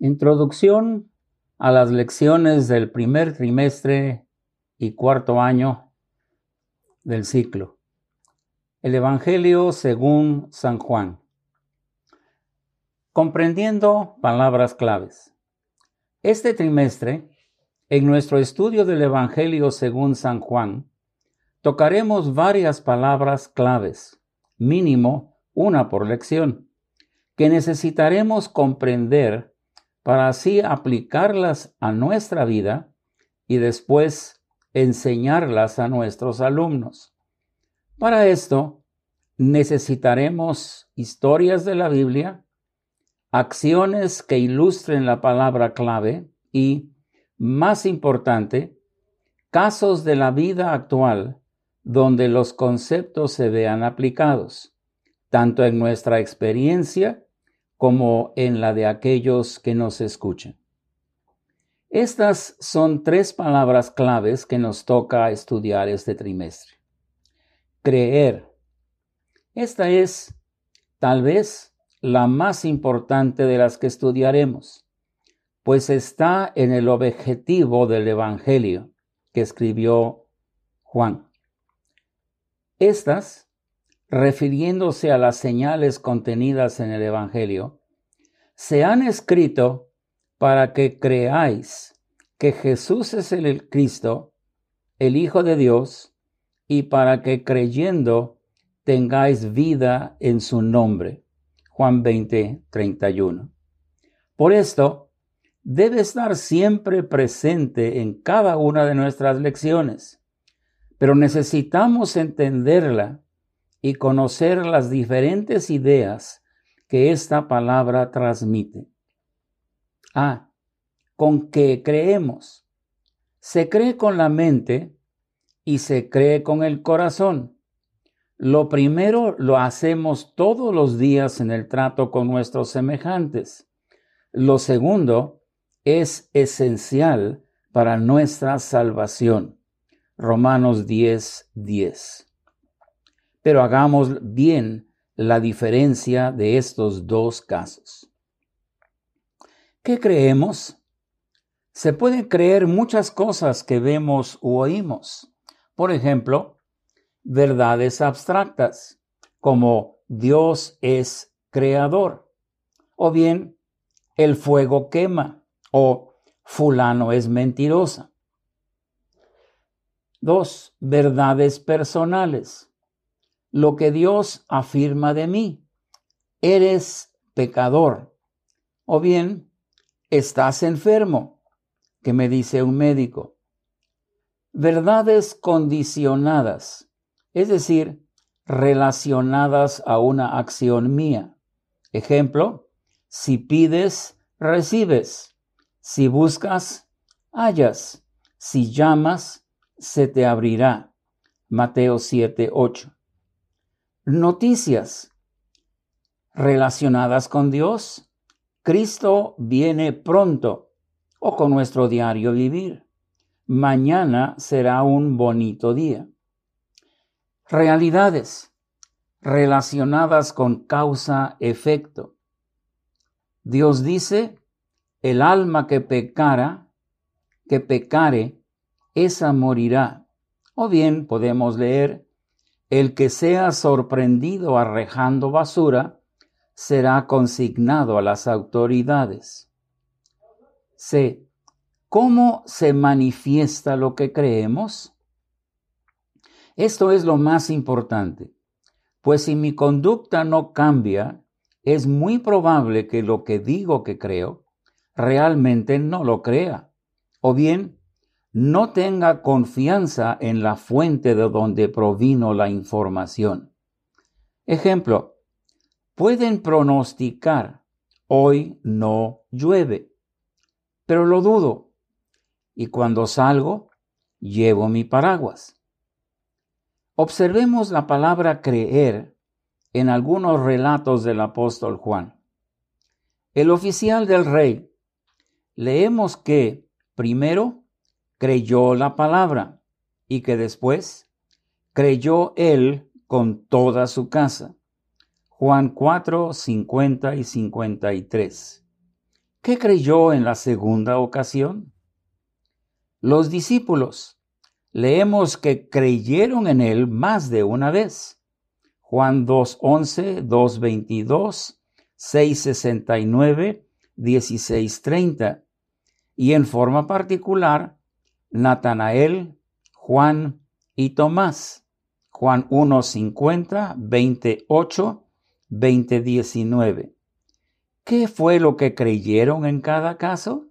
Introducción a las lecciones del primer trimestre y cuarto año del ciclo. El Evangelio según San Juan. Comprendiendo palabras claves. Este trimestre, en nuestro estudio del Evangelio según San Juan, tocaremos varias palabras claves, mínimo una por lección, que necesitaremos comprender para así aplicarlas a nuestra vida y después enseñarlas a nuestros alumnos. Para esto, necesitaremos historias de la Biblia, acciones que ilustren la palabra clave y, más importante, casos de la vida actual donde los conceptos se vean aplicados, tanto en nuestra experiencia como en la de aquellos que nos escuchan. Estas son tres palabras claves que nos toca estudiar este trimestre. Creer. Esta es, tal vez, la más importante de las que estudiaremos, pues está en el objetivo del Evangelio que escribió Juan. Estas refiriéndose a las señales contenidas en el Evangelio, se han escrito para que creáis que Jesús es el Cristo, el Hijo de Dios, y para que creyendo tengáis vida en su nombre. Juan 20, 31. Por esto, debe estar siempre presente en cada una de nuestras lecciones, pero necesitamos entenderla y conocer las diferentes ideas que esta palabra transmite. Ah, ¿con qué creemos? Se cree con la mente y se cree con el corazón. Lo primero lo hacemos todos los días en el trato con nuestros semejantes. Lo segundo es esencial para nuestra salvación. Romanos 10, 10 pero hagamos bien la diferencia de estos dos casos. ¿Qué creemos? Se pueden creer muchas cosas que vemos u oímos. Por ejemplo, verdades abstractas, como Dios es creador, o bien el fuego quema, o fulano es mentirosa. Dos, verdades personales lo que Dios afirma de mí. Eres pecador. O bien, estás enfermo, que me dice un médico. Verdades condicionadas, es decir, relacionadas a una acción mía. Ejemplo, si pides, recibes. Si buscas, hallas. Si llamas, se te abrirá. Mateo 7, 8 noticias relacionadas con Dios. Cristo viene pronto o con nuestro diario vivir. Mañana será un bonito día. Realidades relacionadas con causa-efecto. Dios dice, el alma que pecara, que pecare, esa morirá. O bien podemos leer, el que sea sorprendido arrejando basura será consignado a las autoridades. C. ¿Cómo se manifiesta lo que creemos? Esto es lo más importante, pues si mi conducta no cambia, es muy probable que lo que digo que creo realmente no lo crea, o bien no tenga confianza en la fuente de donde provino la información. Ejemplo, pueden pronosticar, hoy no llueve, pero lo dudo, y cuando salgo, llevo mi paraguas. Observemos la palabra creer en algunos relatos del apóstol Juan. El oficial del rey, leemos que, primero, creyó la palabra y que después creyó él con toda su casa. Juan 4, 50 y 53. ¿Qué creyó en la segunda ocasión? Los discípulos, leemos que creyeron en él más de una vez. Juan 2.11, 2.22, 6.69, 16.30. Y en forma particular, Natanael, Juan y Tomás. Juan 1.50, 28, 20.19. ¿Qué fue lo que creyeron en cada caso?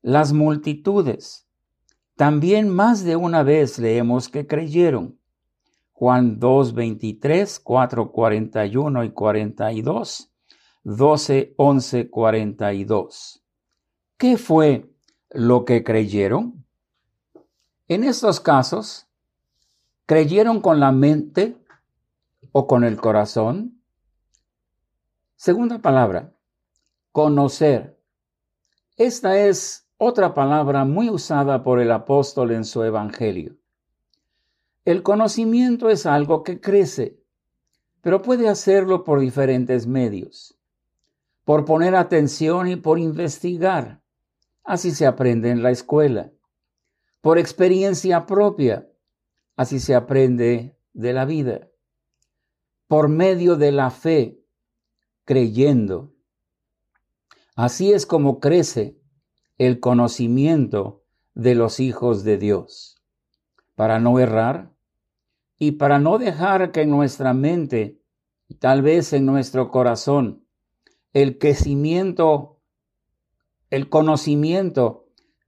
Las multitudes. También más de una vez leemos que creyeron. Juan 2, 23, 4, 41 y 42, 12, 11, 42. ¿Qué fue lo que creyeron? En estos casos, ¿creyeron con la mente o con el corazón? Segunda palabra, conocer. Esta es otra palabra muy usada por el apóstol en su evangelio. El conocimiento es algo que crece, pero puede hacerlo por diferentes medios. Por poner atención y por investigar. Así se aprende en la escuela. Por experiencia propia. Así se aprende de la vida. Por medio de la fe creyendo. Así es como crece el conocimiento de los hijos de Dios. Para no errar y para no dejar que en nuestra mente, tal vez en nuestro corazón, el crecimiento, el conocimiento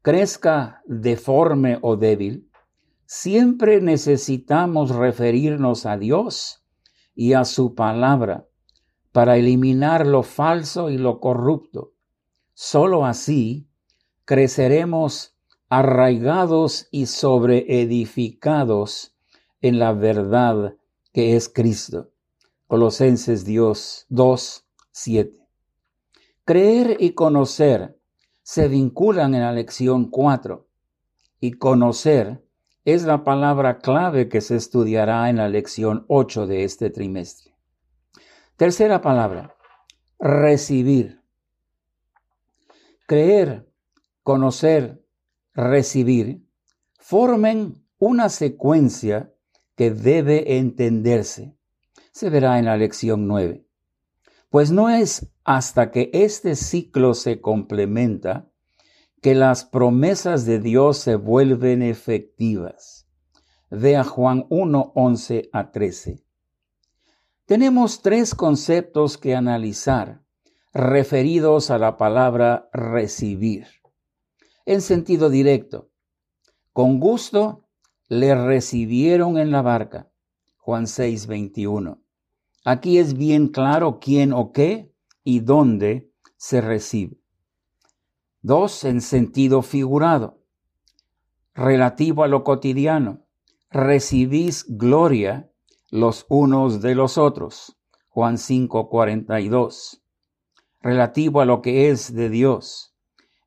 crezca deforme o débil, siempre necesitamos referirnos a Dios y a su palabra para eliminar lo falso y lo corrupto. Solo así creceremos arraigados y sobreedificados en la verdad que es Cristo. Colosenses Dios 2, 7. Creer y conocer se vinculan en la lección 4 y conocer es la palabra clave que se estudiará en la lección 8 de este trimestre. Tercera palabra, recibir. Creer, conocer, recibir, formen una secuencia que debe entenderse. Se verá en la lección 9. Pues no es hasta que este ciclo se complementa que las promesas de Dios se vuelven efectivas. Vea Juan 1, 11 a 13. Tenemos tres conceptos que analizar referidos a la palabra recibir. En sentido directo, con gusto le recibieron en la barca. Juan 6, 21. Aquí es bien claro quién o qué y dónde se recibe. Dos, en sentido figurado, relativo a lo cotidiano. Recibís gloria los unos de los otros. Juan 5:42. Relativo a lo que es de Dios.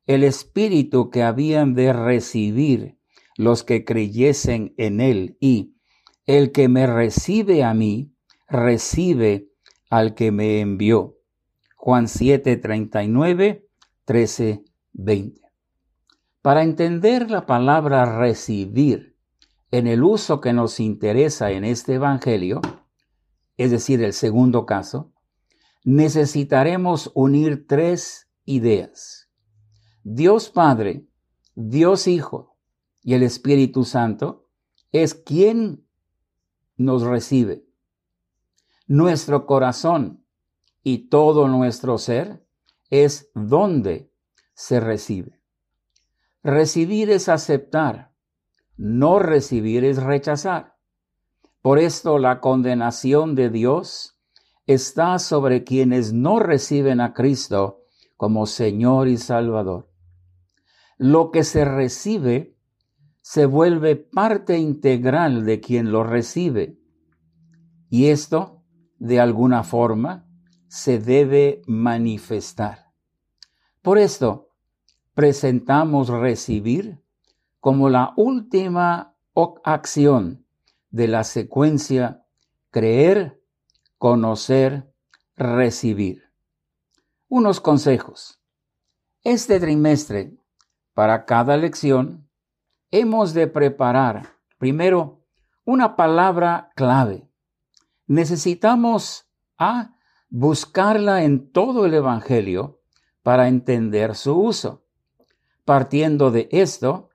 El Espíritu que habían de recibir los que creyesen en Él y el que me recibe a mí, recibe al que me envió. Juan 7, 39, 13, 20. Para entender la palabra recibir, en el uso que nos interesa en este Evangelio, es decir, el segundo caso, necesitaremos unir tres ideas. Dios Padre, Dios Hijo y el Espíritu Santo es quien nos recibe. Nuestro corazón y todo nuestro ser es donde se recibe. Recibir es aceptar, no recibir es rechazar. Por esto la condenación de Dios está sobre quienes no reciben a Cristo como Señor y Salvador. Lo que se recibe se vuelve parte integral de quien lo recibe. Y esto, de alguna forma, se debe manifestar. Por esto, presentamos recibir como la última acción de la secuencia creer, conocer, recibir. Unos consejos. Este trimestre, para cada lección, hemos de preparar primero una palabra clave. Necesitamos a buscarla en todo el Evangelio para entender su uso. Partiendo de esto,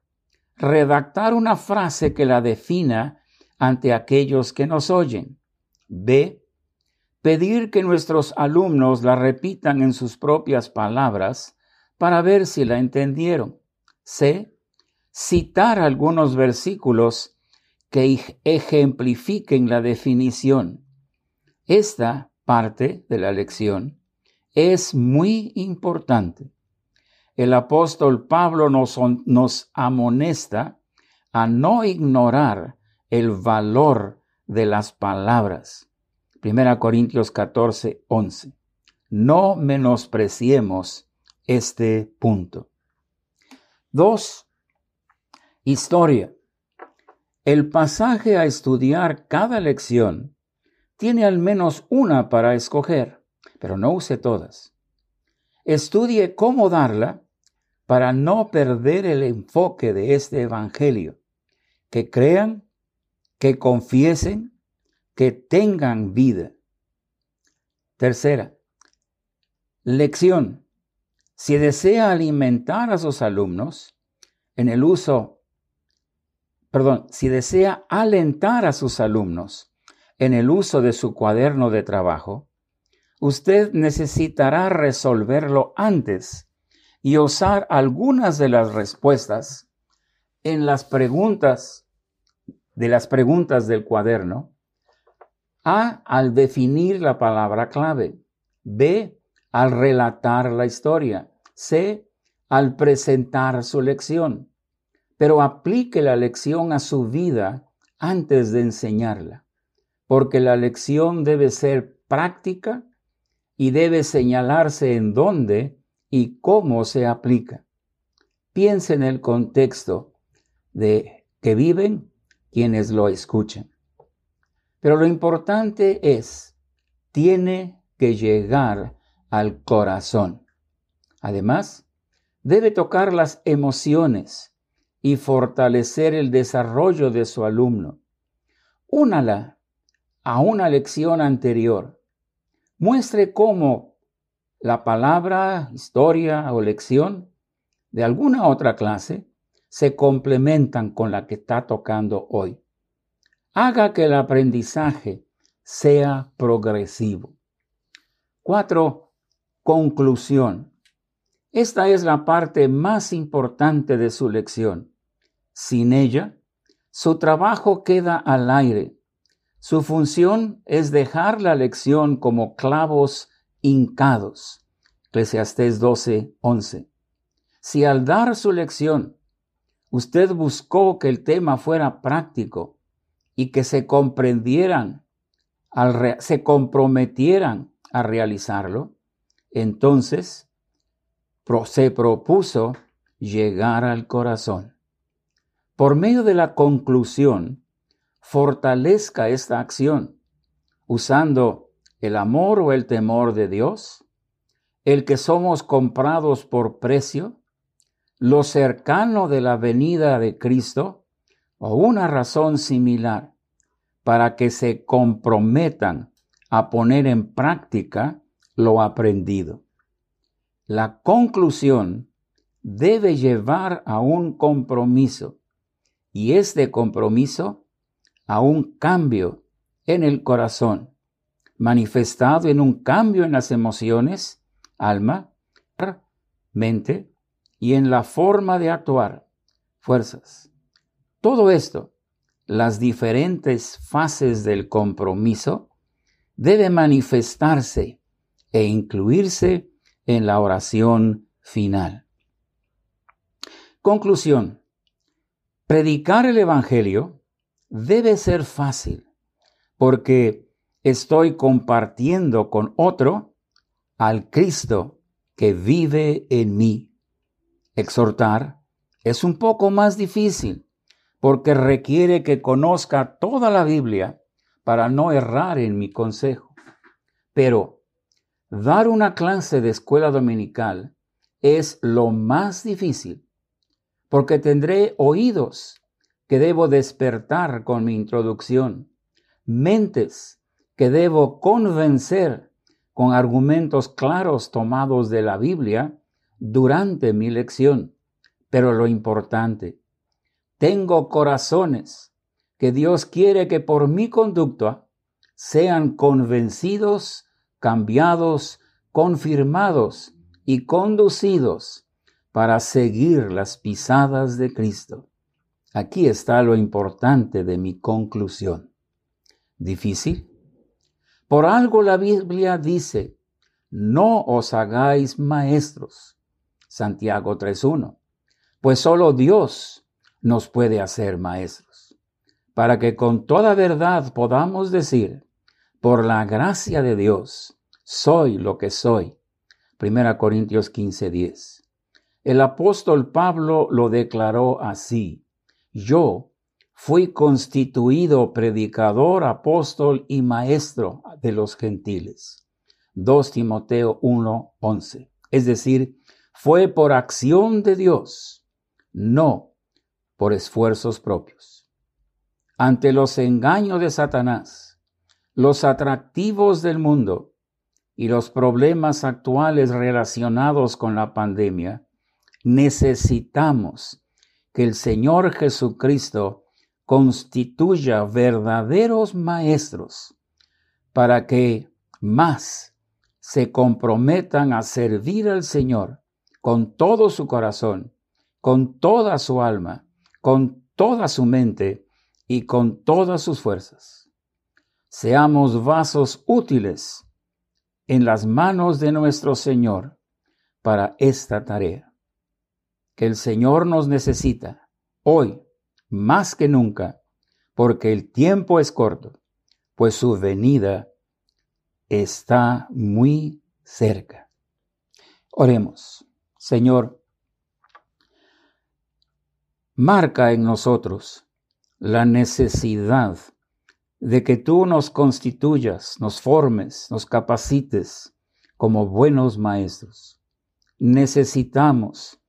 redactar una frase que la defina ante aquellos que nos oyen. B. Pedir que nuestros alumnos la repitan en sus propias palabras para ver si la entendieron. C. Citar algunos versículos que ejemplifiquen la definición. Esta parte de la lección es muy importante. El apóstol Pablo nos, nos amonesta a no ignorar el valor de las palabras. Primera Corintios 14, 11. No menospreciemos este punto. Dos, historia. El pasaje a estudiar cada lección tiene al menos una para escoger, pero no use todas. Estudie cómo darla para no perder el enfoque de este Evangelio. Que crean, que confiesen, que tengan vida. Tercera, lección. Si desea alimentar a sus alumnos en el uso, perdón, si desea alentar a sus alumnos en el uso de su cuaderno de trabajo, usted necesitará resolverlo antes y usar algunas de las respuestas en las preguntas de las preguntas del cuaderno. A, al definir la palabra clave. B, al relatar la historia. C al presentar su lección, pero aplique la lección a su vida antes de enseñarla, porque la lección debe ser práctica y debe señalarse en dónde y cómo se aplica. Piense en el contexto de que viven quienes lo escuchan. Pero lo importante es, tiene que llegar al corazón. Además, debe tocar las emociones y fortalecer el desarrollo de su alumno. Únala a una lección anterior. Muestre cómo la palabra, historia o lección de alguna otra clase se complementan con la que está tocando hoy. Haga que el aprendizaje sea progresivo. Cuatro, conclusión. Esta es la parte más importante de su lección. Sin ella, su trabajo queda al aire. Su función es dejar la lección como clavos hincados. Eclesiastés 12, 11. Si al dar su lección usted buscó que el tema fuera práctico y que se comprendieran, se comprometieran a realizarlo, entonces se propuso llegar al corazón. Por medio de la conclusión, fortalezca esta acción usando el amor o el temor de Dios, el que somos comprados por precio, lo cercano de la venida de Cristo o una razón similar para que se comprometan a poner en práctica lo aprendido. La conclusión debe llevar a un compromiso y este compromiso a un cambio en el corazón, manifestado en un cambio en las emociones, alma, mente y en la forma de actuar, fuerzas. Todo esto, las diferentes fases del compromiso, debe manifestarse e incluirse en la oración final. Conclusión. Predicar el Evangelio debe ser fácil porque estoy compartiendo con otro al Cristo que vive en mí. Exhortar es un poco más difícil porque requiere que conozca toda la Biblia para no errar en mi consejo. Pero Dar una clase de escuela dominical es lo más difícil, porque tendré oídos que debo despertar con mi introducción, mentes que debo convencer con argumentos claros tomados de la Biblia durante mi lección. Pero lo importante, tengo corazones que Dios quiere que por mi conducta sean convencidos, cambiados, confirmados y conducidos para seguir las pisadas de Cristo. Aquí está lo importante de mi conclusión. ¿Difícil? Por algo la Biblia dice, no os hagáis maestros. Santiago 3.1. Pues solo Dios nos puede hacer maestros, para que con toda verdad podamos decir, por la gracia de Dios, soy lo que soy. 1 Corintios 15:10. El apóstol Pablo lo declaró así, yo fui constituido predicador, apóstol y maestro de los gentiles. 2 Timoteo 1:11. Es decir, fue por acción de Dios, no por esfuerzos propios. Ante los engaños de Satanás, los atractivos del mundo y los problemas actuales relacionados con la pandemia, necesitamos que el Señor Jesucristo constituya verdaderos maestros para que más se comprometan a servir al Señor con todo su corazón, con toda su alma, con toda su mente y con todas sus fuerzas. Seamos vasos útiles en las manos de nuestro Señor para esta tarea. El Señor nos necesita hoy más que nunca, porque el tiempo es corto, pues su venida está muy cerca. Oremos, Señor, marca en nosotros la necesidad de que tú nos constituyas, nos formes, nos capacites como buenos maestros. Necesitamos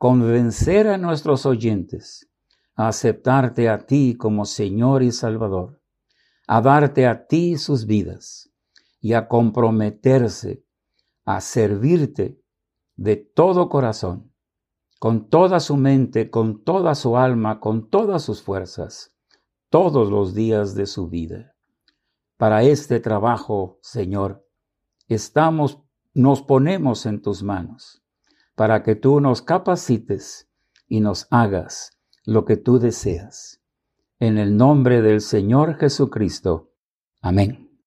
convencer a nuestros oyentes a aceptarte a ti como Señor y Salvador, a darte a ti sus vidas y a comprometerse a servirte de todo corazón, con toda su mente, con toda su alma, con todas sus fuerzas, todos los días de su vida. Para este trabajo, Señor, estamos, nos ponemos en tus manos, para que tú nos capacites y nos hagas lo que tú deseas. En el nombre del Señor Jesucristo. Amén.